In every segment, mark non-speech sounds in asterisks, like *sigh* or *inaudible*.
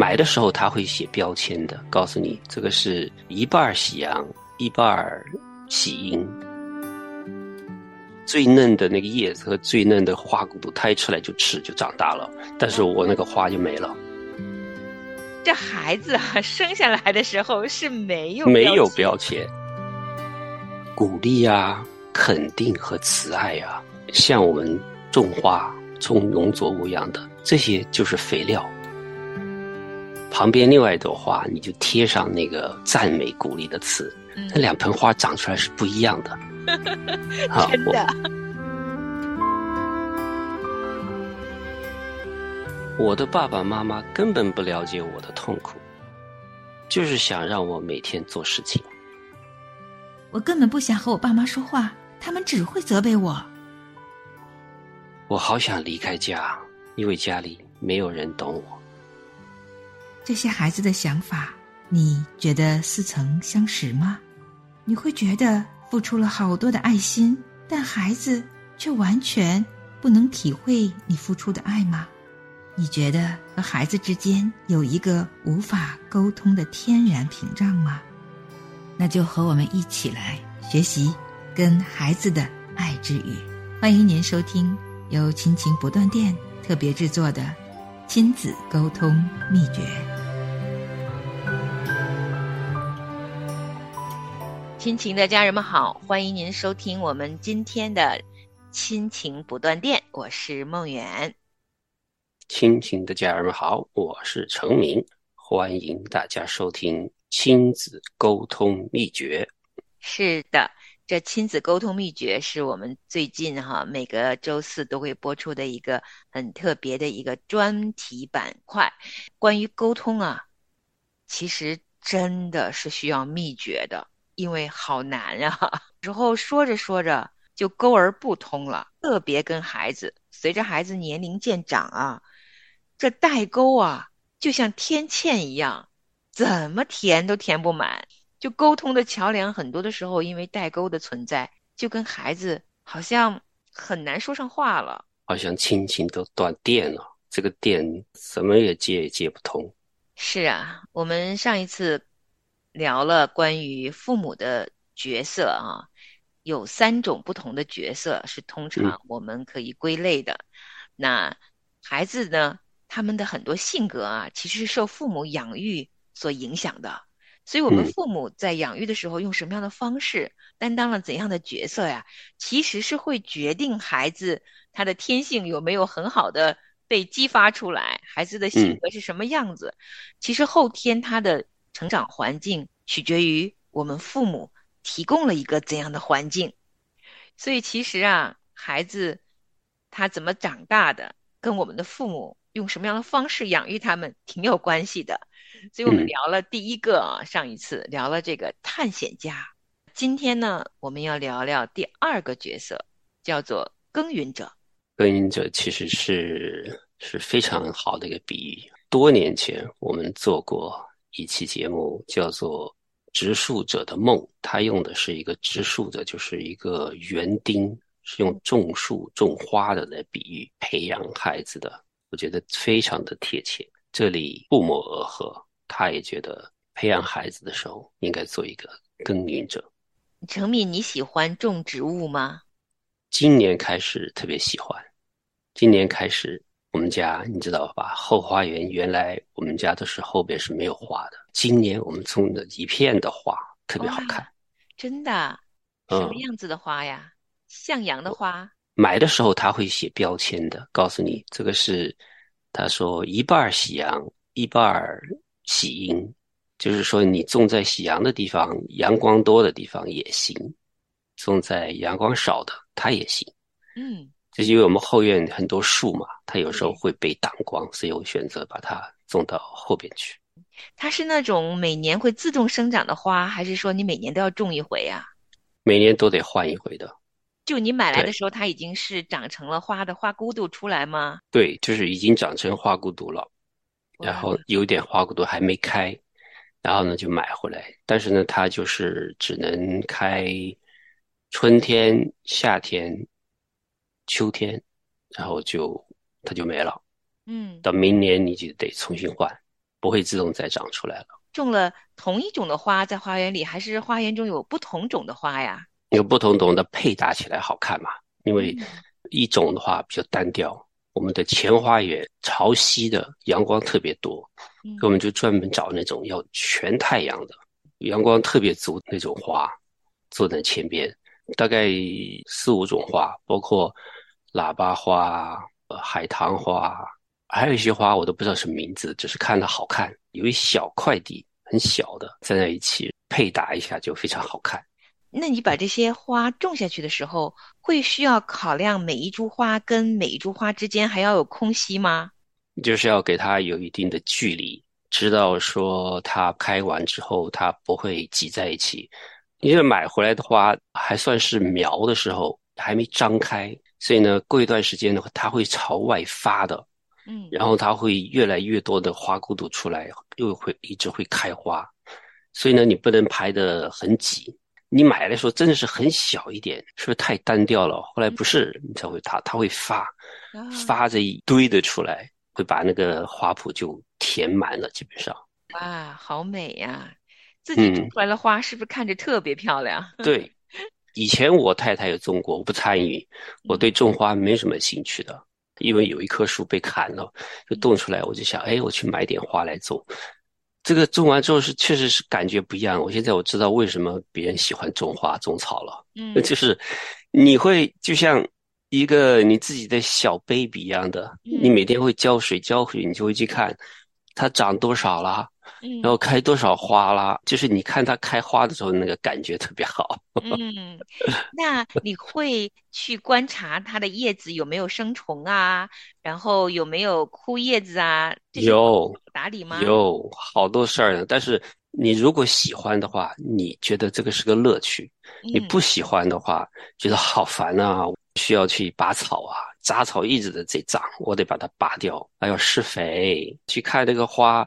买的时候他会写标签的，告诉你这个是一半喜阳，一半喜阴。最嫩的那个叶子和最嫩的花骨朵，它一出来就吃就长大了，但是我那个花就没了。这孩子啊，生下来的时候是没有没有标签，鼓励啊、肯定和慈爱啊，像我们种花、种农作物一样的，这些就是肥料。旁边另外一朵花，你就贴上那个赞美、鼓励的词，那两盆花长出来是不一样的。*laughs* 真的。我的爸爸妈妈根本不了解我的痛苦，就是想让我每天做事情。我根本不想和我爸妈说话，他们只会责备我。我好想离开家，因为家里没有人懂我。这些孩子的想法，你觉得似曾相识吗？你会觉得付出了好多的爱心，但孩子却完全不能体会你付出的爱吗？你觉得和孩子之间有一个无法沟通的天然屏障吗？那就和我们一起来学习跟孩子的爱之语。欢迎您收听由亲情不断电特别制作的亲子沟通秘诀。亲情的家人们好，欢迎您收听我们今天的亲情不断电，我是梦远。亲情的家人们好，我是程明，欢迎大家收听亲子沟通秘诀。是的，这亲子沟通秘诀是我们最近哈每个周四都会播出的一个很特别的一个专题板块。关于沟通啊，其实真的是需要秘诀的。因为好难呀，*laughs* 之后说着说着就沟而不通了。特别跟孩子，随着孩子年龄渐长啊，这代沟啊，就像天堑一样，怎么填都填不满。就沟通的桥梁，很多的时候因为代沟的存在，就跟孩子好像很难说上话了。好像亲情都断电了，这个电什么也接也接不通。是啊，我们上一次。聊了关于父母的角色啊，有三种不同的角色是通常我们可以归类的。那孩子呢，他们的很多性格啊，其实是受父母养育所影响的。所以，我们父母在养育的时候用什么样的方式，担当了怎样的角色呀？其实是会决定孩子他的天性有没有很好的被激发出来，孩子的性格是什么样子。其实后天他的。成长环境取决于我们父母提供了一个怎样的环境，所以其实啊，孩子他怎么长大的，跟我们的父母用什么样的方式养育他们挺有关系的。所以我们聊了第一个啊，上一次聊了这个探险家，今天呢，我们要聊聊第二个角色，叫做耕耘者。耕耘者其实是是非常好的一个比喻。多年前我们做过。一期节目叫做《植树者的梦》，他用的是一个植树者，就是一个园丁，是用种树、种花的来比喻培养孩子的，我觉得非常的贴切。这里不谋而合，他也觉得培养孩子的时候应该做一个耕耘者。程敏，你喜欢种植物吗？今年开始特别喜欢，今年开始。我们家你知道吧？后花园原来我们家都是后边是没有花的。今年我们种的一片的花特别好看，真的？什么样子的花呀？向阳的花？买的时候他会写标签的，告诉你这个是，他说一半喜阳，一半喜阴，就是说你种在喜阳的地方，阳光多的地方也行；种在阳光少的，它也行。嗯。就是因为我们后院很多树嘛，它有时候会被挡光，所以我选择把它种到后边去。它是那种每年会自动生长的花，还是说你每年都要种一回啊？每年都得换一回的。就你买来的时候，它已经是长成了花的花骨朵出来吗？对，就是已经长成花骨朵了，然后有点花骨朵还没开，然后呢就买回来。但是呢，它就是只能开春天、夏天。秋天，然后就它就没了，嗯，到明年你就得重新换。不会自动再长出来了。种了同一种的花在花园里，还是花园中有不同种的花呀？有不同种的配搭起来好看嘛？因为一种的话比较单调。我们的前花园朝西的阳光特别多，所以我们就专门找那种要全太阳的、阳光特别足那种花，坐在前边。大概四五种花，包括喇叭花、海棠花，还有一些花我都不知道什么名字，只是看着好看。有一小块地，很小的，站在一起配搭一下就非常好看。那你把这些花种下去的时候，会需要考量每一株花跟每一株花之间还要有空隙吗？就是要给它有一定的距离，知道说它开完之后它不会挤在一起。因为买回来的花还算是苗的时候还没张开，所以呢，过一段时间的话，它会朝外发的，嗯，然后它会越来越多的花骨朵出来，又会一直会开花，所以呢，你不能排的很挤。你买的时候真的是很小一点，是不是太单调了？后来不是，你才会它它会发，发着一堆的出来，会把那个花圃就填满了，基本上。哇，好美呀！自己种出来的花是不是看着特别漂亮？*laughs* 对，以前我太太也种过，我不参与，我对种花没什么兴趣的，因为有一棵树被砍了，就冻出来，我就想，哎，我去买点花来种。这个种完之后是确实是感觉不一样。我现在我知道为什么别人喜欢种花种草了。嗯，*laughs* 就是你会就像一个你自己的小 baby 一样的，你每天会浇水浇水，你就会去看它长多少了，然后开多少花啦。就是你看它开花的时候，那个感觉特别好。嗯，*laughs* 那你会去观察它的叶子有没有生虫啊？然后有没有枯叶子啊？有打理吗？有好多事儿呢。但是你如果喜欢的话，你觉得这个是个乐趣；你不喜欢的话，觉得好烦啊，需要去拔草啊，杂草一直在长，我得把它拔掉，还要施肥，去看这个花。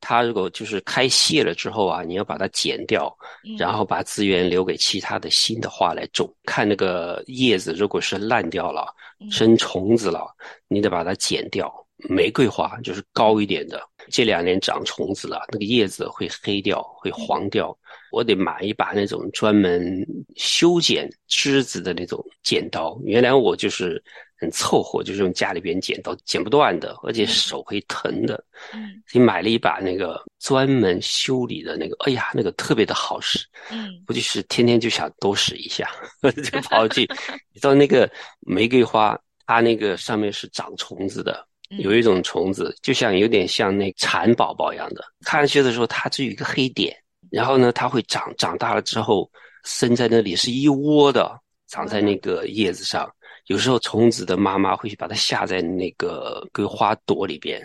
它如果就是开谢了之后啊，你要把它剪掉，然后把资源留给其他的新的花来种。看那个叶子，如果是烂掉了、生虫子了，你得把它剪掉。玫瑰花就是高一点的，这两年长虫子了，那个叶子会黑掉、会黄掉。我得买一把那种专门修剪枝子的那种剪刀。原来我就是很凑合，就是用家里边剪刀剪不断的，而且手会疼的。嗯，所以买了一把那个专门修理的那个，哎呀，那个特别的好使。嗯，我就是天天就想多使一下，*laughs* 就跑去。*laughs* 你知道那个玫瑰花，它那个上面是长虫子的。有一种虫子，就像有点像那蚕宝宝一样的，看上去的时候它只有一个黑点，然后呢，它会长长大了之后生在那里是一窝的，长在那个叶子上。有时候虫子的妈妈会去把它下在那个个花朵里边，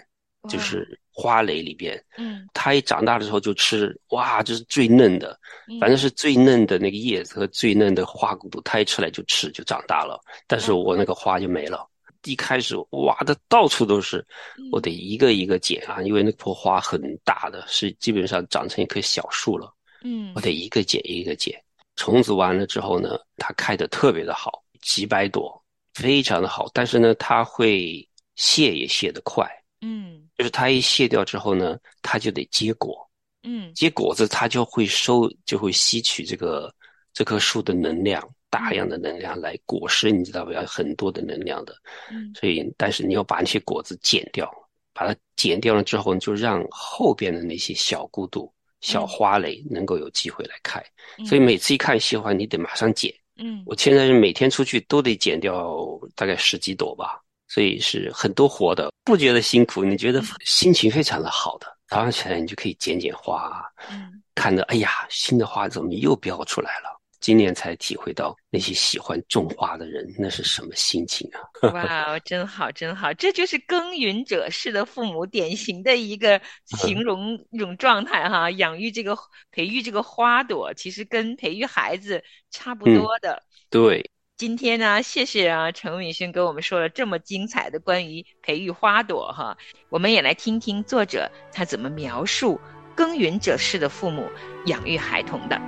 就是花蕾里边。嗯，它一长大的时候就吃，哇，就是最嫩的，反正是最嫩的那个叶子和最嫩的花骨朵，它一出来就吃就长大了。但是我那个花就没了。一开始挖的到处都是，我得一个一个剪啊，因为那棵花很大的，是基本上长成一棵小树了。嗯，我得一个剪一个剪。虫子完了之后呢，它开的特别的好，几百朵，非常的好。但是呢，它会谢也谢得快。嗯，就是它一谢掉之后呢，它就得结果。嗯，结果子它就会收，就会吸取这个这棵树的能量。大量的能量来果实，你知道不？要很多的能量的，嗯，所以但是你要把那些果子剪掉，把它剪掉了之后，就让后边的那些小孤独、小花蕾能够有机会来开。所以每次一看喜欢，你得马上剪。嗯，我现在是每天出去都得剪掉大概十几朵吧，所以是很多活的，不觉得辛苦，你觉得心情非常的好的。早上起来你就可以剪剪花，嗯，看着哎呀，新的花怎么又飙出来了。今年才体会到那些喜欢种花的人那是什么心情啊！*laughs* 哇，真好，真好，这就是耕耘者式的父母典型的一个形容 *laughs* 一种状态哈。养育这个、培育这个花朵，其实跟培育孩子差不多的。对，今天呢，谢谢啊，陈敏勋给我们说了这么精彩的关于培育花朵哈。我们也来听听作者他怎么描述耕耘者式的父母养育孩童的。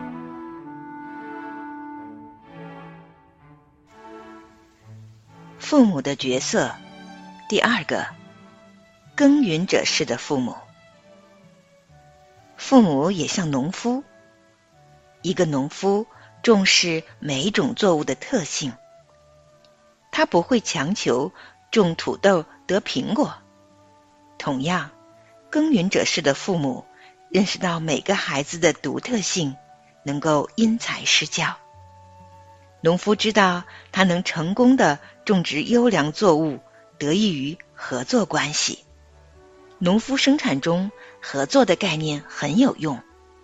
父母的角色，第二个，耕耘者式的父母。父母也像农夫。一个农夫重视每种作物的特性，他不会强求种土豆得苹果。同样，耕耘者式的父母认识到每个孩子的独特性，能够因材施教。农夫知道他能成功的种植优良作物，得益于合作关系。农夫生产中合作的概念很有用。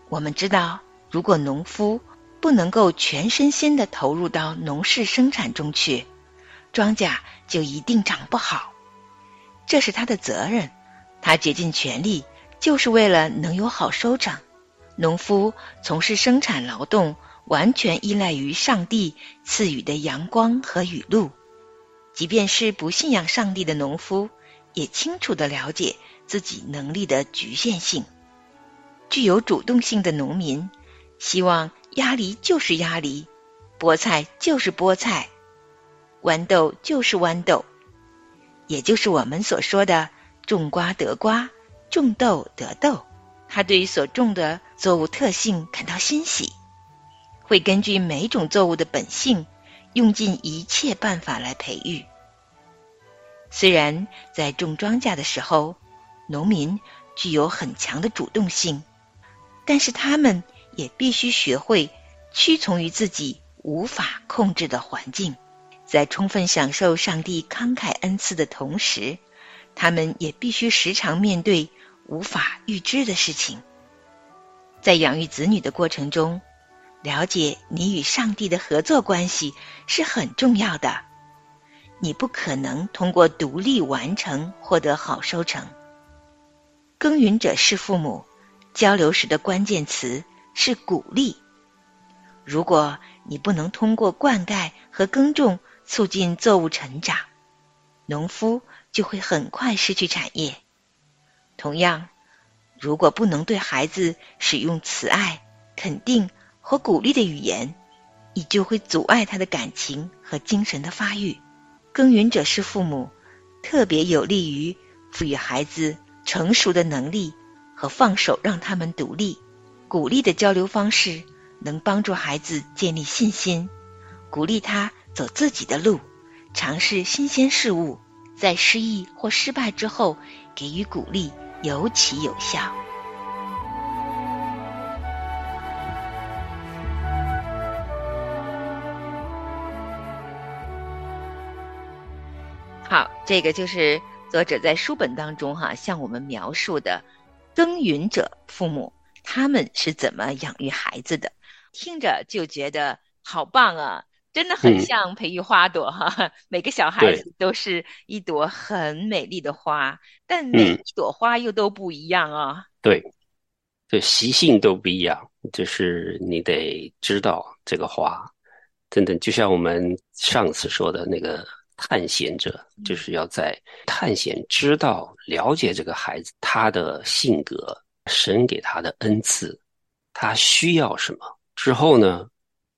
我们知道。如果农夫不能够全身心的投入到农事生产中去，庄稼就一定长不好。这是他的责任，他竭尽全力就是为了能有好收成。农夫从事生产劳动，完全依赖于上帝赐予的阳光和雨露。即便是不信仰上帝的农夫，也清楚的了解自己能力的局限性。具有主动性的农民。希望鸭梨就是鸭梨，菠菜就是菠菜，豌豆就是豌豆，也就是我们所说的种瓜得瓜，种豆得豆。他对于所种的作物特性感到欣喜，会根据每种作物的本性，用尽一切办法来培育。虽然在种庄稼的时候，农民具有很强的主动性，但是他们。也必须学会屈从于自己无法控制的环境，在充分享受上帝慷慨恩赐的同时，他们也必须时常面对无法预知的事情。在养育子女的过程中，了解你与上帝的合作关系是很重要的。你不可能通过独立完成获得好收成。耕耘者是父母，交流时的关键词。是鼓励。如果你不能通过灌溉和耕种促进作物成长，农夫就会很快失去产业。同样，如果不能对孩子使用慈爱、肯定和鼓励的语言，你就会阻碍他的感情和精神的发育。耕耘者是父母，特别有利于赋予孩子成熟的能力和放手让他们独立。鼓励的交流方式能帮助孩子建立信心，鼓励他走自己的路，尝试新鲜事物。在失意或失败之后，给予鼓励尤其有效。这个就是作者在书本当中哈向我们描述的耕耘者父母。他们是怎么养育孩子的？听着就觉得好棒啊！真的很像培育花朵哈，*laughs* 每个小孩子都是一朵很美丽的花，但每一朵花又都不一样啊。对，对，习性都不一样，就是你得知道这个花，真的。就像我们上次说的那个探险者，就是要在探险、知道、了解这个孩子他的性格。神给他的恩赐，他需要什么之后呢？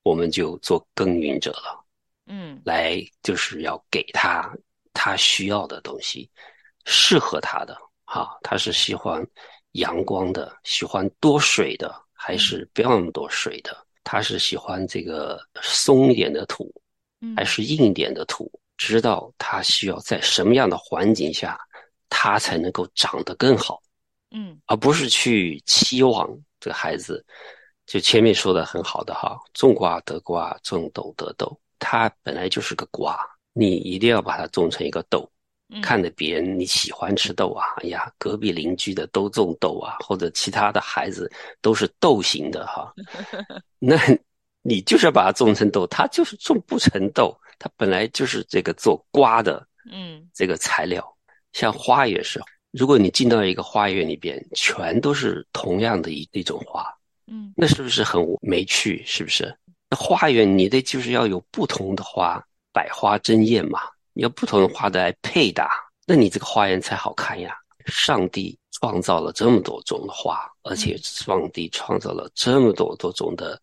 我们就做耕耘者了。嗯，来就是要给他他需要的东西，适合他的。哈，他是喜欢阳光的，喜欢多水的，还是不要那么多水的？他是喜欢这个松一点的土，还是硬一点的土？知道他需要在什么样的环境下，他才能够长得更好。嗯，而不是去期望这个孩子，就前面说的很好的哈，种瓜得瓜，种豆得豆，它本来就是个瓜，你一定要把它种成一个豆，看着别人你喜欢吃豆啊，哎呀，隔壁邻居的都种豆啊，或者其他的孩子都是豆型的哈，*laughs* 那你就是要把它种成豆，它就是种不成豆，它本来就是这个做瓜的，嗯，这个材料，像花也是。如果你进到一个花园里边，全都是同样的一一种花，嗯，那是不是很没趣？是不是？那花园你得就是要有不同的花，百花争艳嘛，你要不同的花来配搭，那你这个花园才好看呀。上帝创造了这么多种的花，而且上帝创造了这么多多种的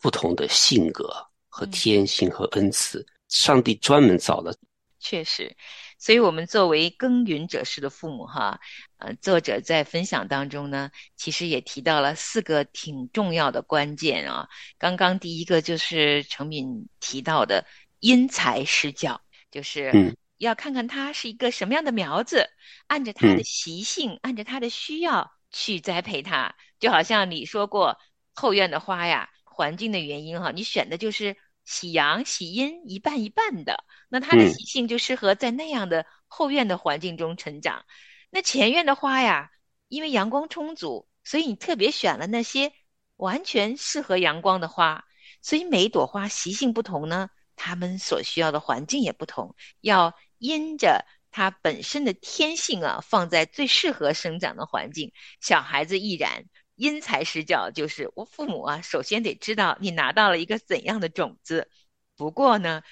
不同的性格和天性和恩赐，上帝专门造的。确实。所以，我们作为耕耘者式的父母，哈，呃，作者在分享当中呢，其实也提到了四个挺重要的关键啊。刚刚第一个就是程敏提到的因材施教，就是要看看他是一个什么样的苗子，按着他的习性，按着他的需要去栽培他。就好像你说过后院的花呀，环境的原因哈，你选的就是喜阳喜阴一半一半的。那它的习性就适合在那样的后院的环境中成长。那前院的花呀，因为阳光充足，所以你特别选了那些完全适合阳光的花。所以每一朵花习性不同呢，它们所需要的环境也不同，要因着它本身的天性啊，放在最适合生长的环境。小孩子亦然，因材施教，就是我父母啊，首先得知道你拿到了一个怎样的种子。不过呢。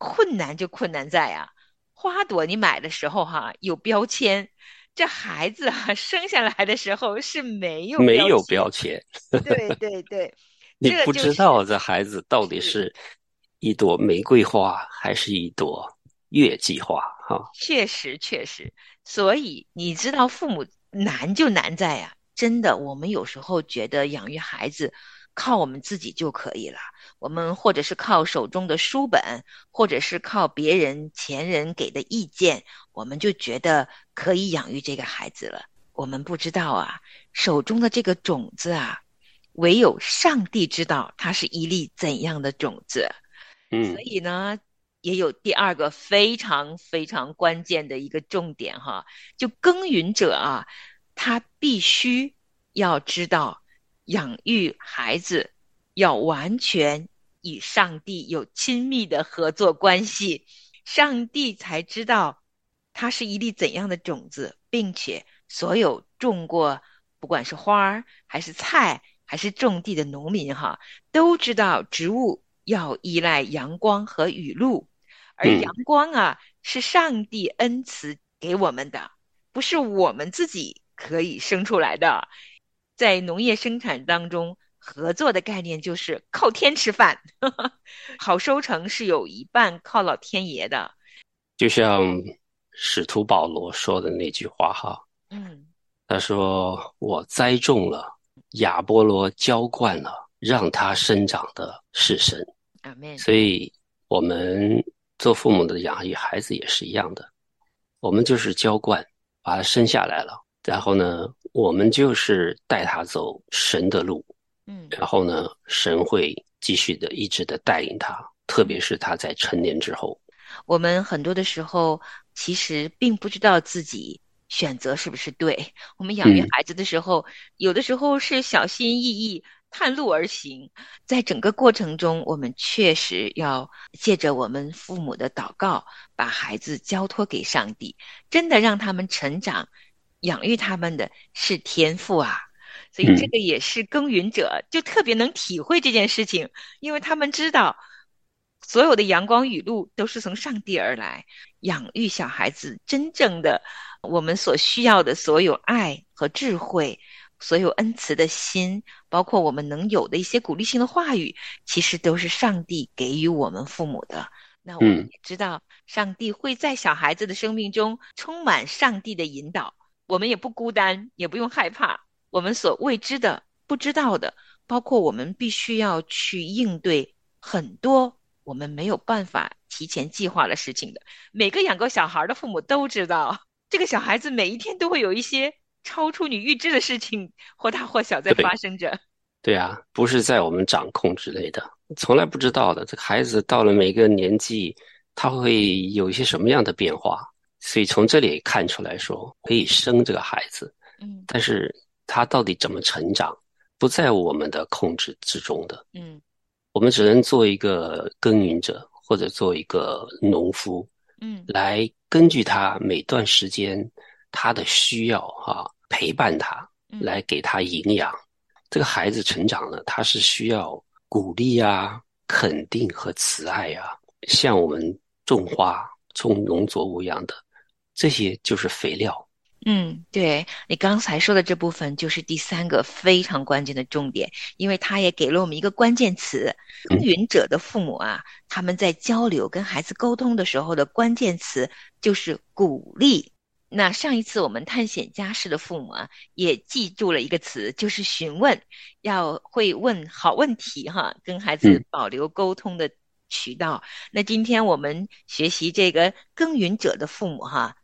困难就困难在啊，花朵你买的时候哈有标签，这孩子啊生下来的时候是没有没有标签，对 *laughs* 对对，你不知道这孩子到底是一朵玫瑰花还是一朵月季花哈。确实确实，所以你知道父母难就难在呀，真的我们有时候觉得养育孩子。靠我们自己就可以了。我们或者是靠手中的书本，或者是靠别人前人给的意见，我们就觉得可以养育这个孩子了。我们不知道啊，手中的这个种子啊，唯有上帝知道它是一粒怎样的种子。嗯，所以呢，也有第二个非常非常关键的一个重点哈，就耕耘者啊，他必须要知道。养育孩子要完全与上帝有亲密的合作关系，上帝才知道它是一粒怎样的种子，并且所有种过不管是花儿还是菜还是种地的农民哈，都知道植物要依赖阳光和雨露，而阳光啊是上帝恩赐给我们的，不是我们自己可以生出来的。在农业生产当中，合作的概念就是靠天吃饭，*laughs* 好收成是有一半靠老天爷的。就像使徒保罗说的那句话哈，嗯，他说：“我栽种了，亚波罗浇灌了，让它生长的是神。”阿门。所以，我们做父母的养育孩子也是一样的，我们就是浇灌，把它生下来了。然后呢，我们就是带他走神的路，嗯，然后呢，神会继续的一直的带领他，特别是他在成年之后。我们很多的时候其实并不知道自己选择是不是对。我们养育孩子的时候，有的时候是小心翼翼、探路而行，在整个过程中，我们确实要借着我们父母的祷告，把孩子交托给上帝，真的让他们成长。养育他们的是天赋啊，所以这个也是耕耘者就特别能体会这件事情，因为他们知道所有的阳光雨露都是从上帝而来。养育小孩子真正的我们所需要的所有爱和智慧，所有恩慈的心，包括我们能有的一些鼓励性的话语，其实都是上帝给予我们父母的。那我们也知道，上帝会在小孩子的生命中充满上帝的引导。我们也不孤单，也不用害怕。我们所未知的、不知道的，包括我们必须要去应对很多我们没有办法提前计划的事情的。每个养过小孩的父母都知道，这个小孩子每一天都会有一些超出你预知的事情，或大或小在发生着。*laughs* 对啊，不是在我们掌控之类的，从来不知道的。这个孩子到了每个年纪，他会有一些什么样的变化？所以从这里看出来说，可以生这个孩子，嗯，但是他到底怎么成长，不在我们的控制之中的，嗯，我们只能做一个耕耘者或者做一个农夫，嗯，来根据他每段时间他的需要哈，陪伴他，来给他营养。这个孩子成长了，他是需要鼓励啊、肯定和慈爱啊，像我们种花、种农作物一样的。这些就是肥料，嗯，对你刚才说的这部分就是第三个非常关键的重点，因为他也给了我们一个关键词：耕耘者的父母啊，他们在交流跟孩子沟通的时候的关键词就是鼓励。那上一次我们探险家式的父母啊，也记住了一个词，就是询问，要会问好问题哈，跟孩子保留沟通的渠道。那今天我们学习这个耕耘者的父母哈，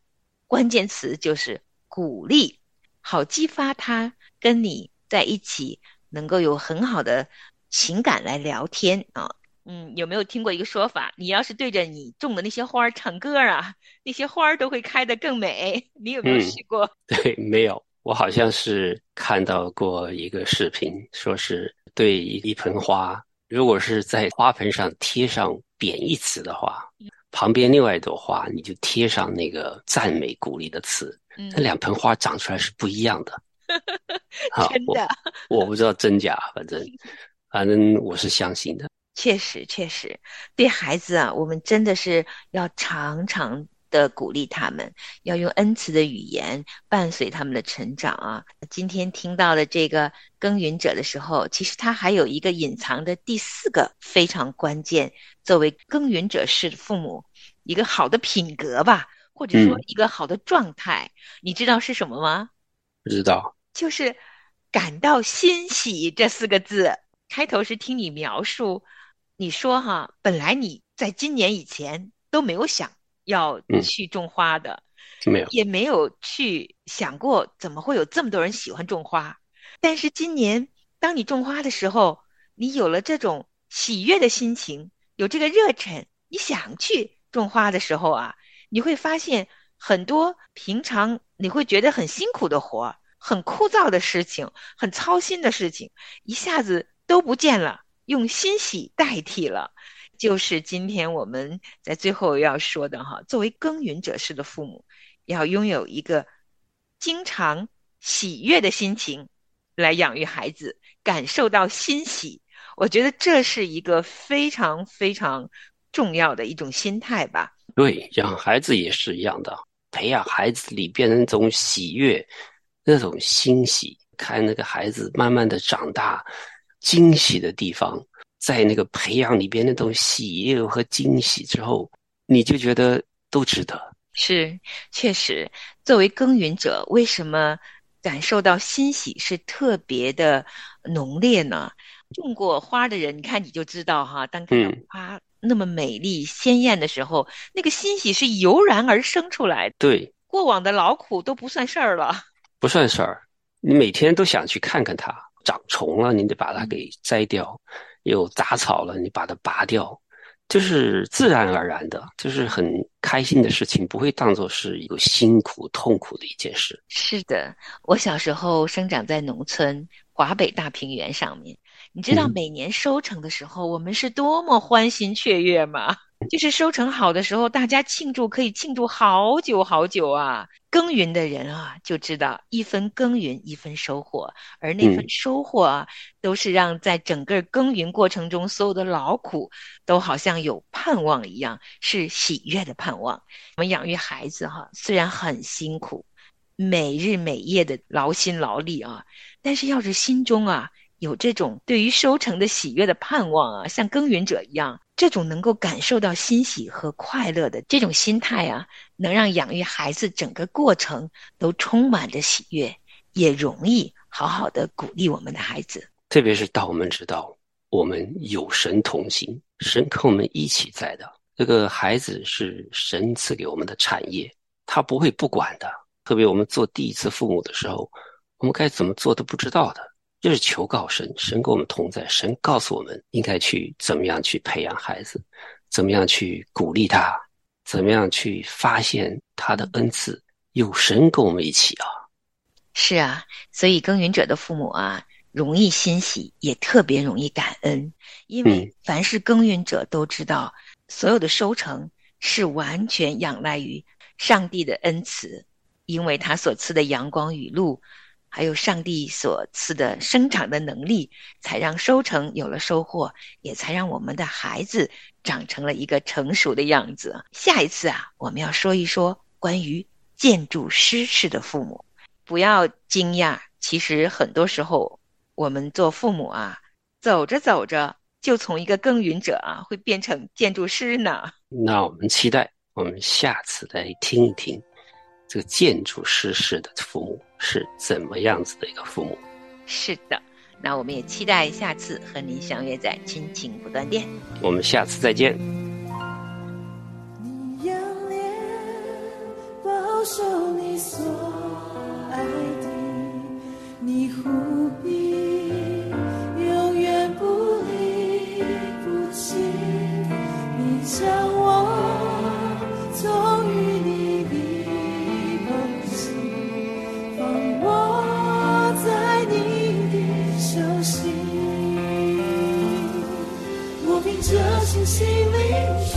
关键词就是鼓励，好激发他跟你在一起能够有很好的情感来聊天啊。嗯，有没有听过一个说法？你要是对着你种的那些花儿唱歌啊，那些花儿都会开得更美。你有没有试过？*laughs* 对，没有。我好像是看到过一个视频，说是对一盆花，如果是在花盆上贴上贬义词的话，旁边另外一朵花你就贴上那个赞美鼓励的词，那两盆花长出来是不一样的。*laughs* 真的？我不知道真假，反正反正我是相信的。确实，确实，对孩子啊，我们真的是要常常的鼓励他们，要用恩慈的语言伴随他们的成长啊。今天听到的这个耕耘者的时候，其实他还有一个隐藏的第四个非常关键，作为耕耘者式的父母一个好的品格吧，或者说一个好的状态，你知道是什么吗？不知道，就是感到欣喜这四个字。开头是听你描述。你说哈，本来你在今年以前都没有想要去种花的，没有，也没有去想过怎么会有这么多人喜欢种花。但是今年，当你种花的时候，你有了这种喜悦的心情，有这个热忱，你想去种花的时候啊，你会发现很多平常你会觉得很辛苦的活、很枯燥的事情、很操心的事情，一下子都不见了。用欣喜代替了，就是今天我们在最后要说的哈。作为耕耘者式的父母，要拥有一个经常喜悦的心情来养育孩子，感受到欣喜。我觉得这是一个非常非常重要的一种心态吧。对，养孩子也是一样的，培养孩子里边那种喜悦、那种欣喜，看那个孩子慢慢的长大。惊喜的地方，在那个培养里边那种喜悦和惊喜之后，你就觉得都值得。是，确实，作为耕耘者，为什么感受到欣喜是特别的浓烈呢？种过花的人，你看你就知道哈，当看到花那么美丽鲜艳的时候，那个欣喜是油然而生出来的。对，过往的劳苦都不算事儿了，*laughs* 不算事儿，你每天都想去看看它。长虫了，你得把它给摘掉；有杂草了，你把它拔掉，就是自然而然的，就是很开心的事情，不会当做是一个辛苦、痛苦的一件事。是的，我小时候生长在农村华北大平原上面，你知道每年收成的时候，我们是多么欢欣雀跃吗？就是收成好的时候，大家庆祝可以庆祝好久好久啊！耕耘的人啊，就知道一分耕耘一分收获，而那份收获啊，都是让在整个耕耘过程中所有的劳苦都好像有盼望一样，是喜悦的盼望。我们养育孩子哈，虽然很辛苦，每日每夜的劳心劳力啊，但是要是心中啊有这种对于收成的喜悦的盼望啊，像耕耘者一样。这种能够感受到欣喜和快乐的这种心态啊，能让养育孩子整个过程都充满着喜悦，也容易好好的鼓励我们的孩子。特别是当我们知道我们有神同行，神跟我们一起在的，这个孩子是神赐给我们的产业，他不会不管的。特别我们做第一次父母的时候，我们该怎么做都不知道的。就是求告神，神跟我们同在，神告诉我们应该去怎么样去培养孩子，怎么样去鼓励他，怎么样去发现他的恩赐。有神跟我们一起啊！是啊，所以耕耘者的父母啊，容易欣喜，也特别容易感恩，因为凡是耕耘者都知道，所有的收成是完全仰赖于上帝的恩赐，因为他所赐的阳光雨露。还有上帝所赐的生长的能力，才让收成有了收获，也才让我们的孩子长成了一个成熟的样子。下一次啊，我们要说一说关于建筑师式的父母。不要惊讶，其实很多时候我们做父母啊，走着走着就从一个耕耘者啊，会变成建筑师呢。那我们期待我们下次来听一听，这个建筑师式的父母是怎么样子的一个父母。是的，那我们也期待下次和您相约在亲情不断电。我们下次再见。你仰脸保守你所爱的，你护庇，永远不离不弃。你将我从信心领取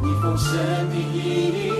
你丰盛的意义，